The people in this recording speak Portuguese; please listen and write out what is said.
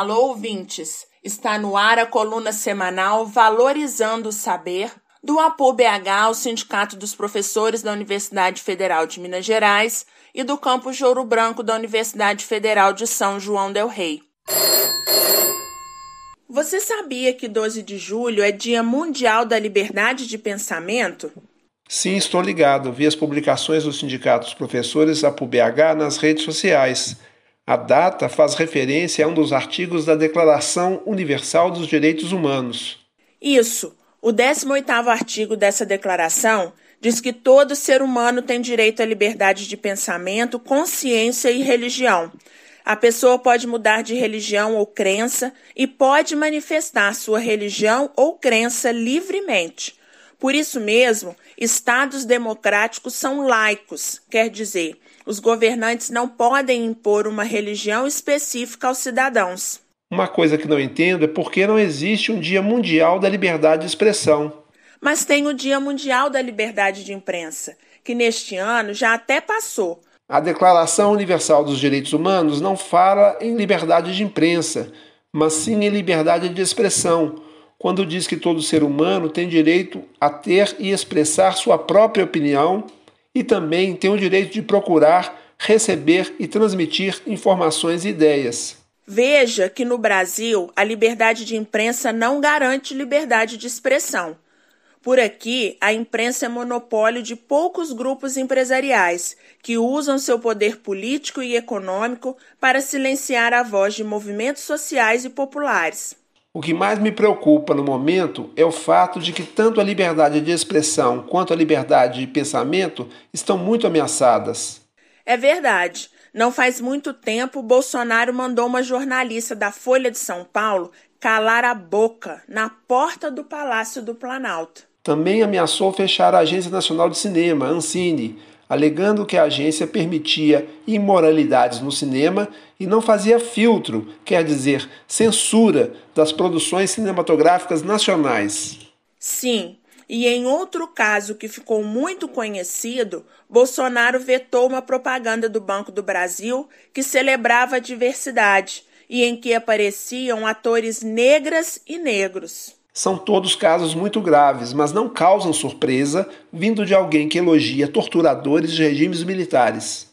Alô, ouvintes! Está no ar a coluna semanal Valorizando o Saber, do APU-BH, o Sindicato dos Professores da Universidade Federal de Minas Gerais, e do Campus Ouro Branco da Universidade Federal de São João del Rei. Você sabia que 12 de julho é Dia Mundial da Liberdade de Pensamento? Sim, estou ligado. Vi as publicações do Sindicato dos Professores APU-BH nas redes sociais. A data faz referência a um dos artigos da Declaração Universal dos Direitos Humanos. Isso. O 18º artigo dessa declaração diz que todo ser humano tem direito à liberdade de pensamento, consciência e religião. A pessoa pode mudar de religião ou crença e pode manifestar sua religião ou crença livremente. Por isso mesmo, estados democráticos são laicos, quer dizer, os governantes não podem impor uma religião específica aos cidadãos. Uma coisa que não entendo é por que não existe um Dia Mundial da Liberdade de Expressão. Mas tem o Dia Mundial da Liberdade de Imprensa, que neste ano já até passou. A Declaração Universal dos Direitos Humanos não fala em liberdade de imprensa, mas sim em liberdade de expressão, quando diz que todo ser humano tem direito a ter e expressar sua própria opinião e também tem o direito de procurar, receber e transmitir informações e ideias. Veja que no Brasil a liberdade de imprensa não garante liberdade de expressão. Por aqui, a imprensa é monopólio de poucos grupos empresariais que usam seu poder político e econômico para silenciar a voz de movimentos sociais e populares. O que mais me preocupa no momento é o fato de que tanto a liberdade de expressão quanto a liberdade de pensamento estão muito ameaçadas. É verdade. Não faz muito tempo, Bolsonaro mandou uma jornalista da Folha de São Paulo calar a boca na porta do Palácio do Planalto. Também ameaçou fechar a Agência Nacional de Cinema, Ancine, alegando que a agência permitia imoralidades no cinema e não fazia filtro, quer dizer, censura das produções cinematográficas nacionais. Sim, e em outro caso que ficou muito conhecido, Bolsonaro vetou uma propaganda do Banco do Brasil que celebrava a diversidade e em que apareciam atores negras e negros. São todos casos muito graves, mas não causam surpresa vindo de alguém que elogia torturadores de regimes militares.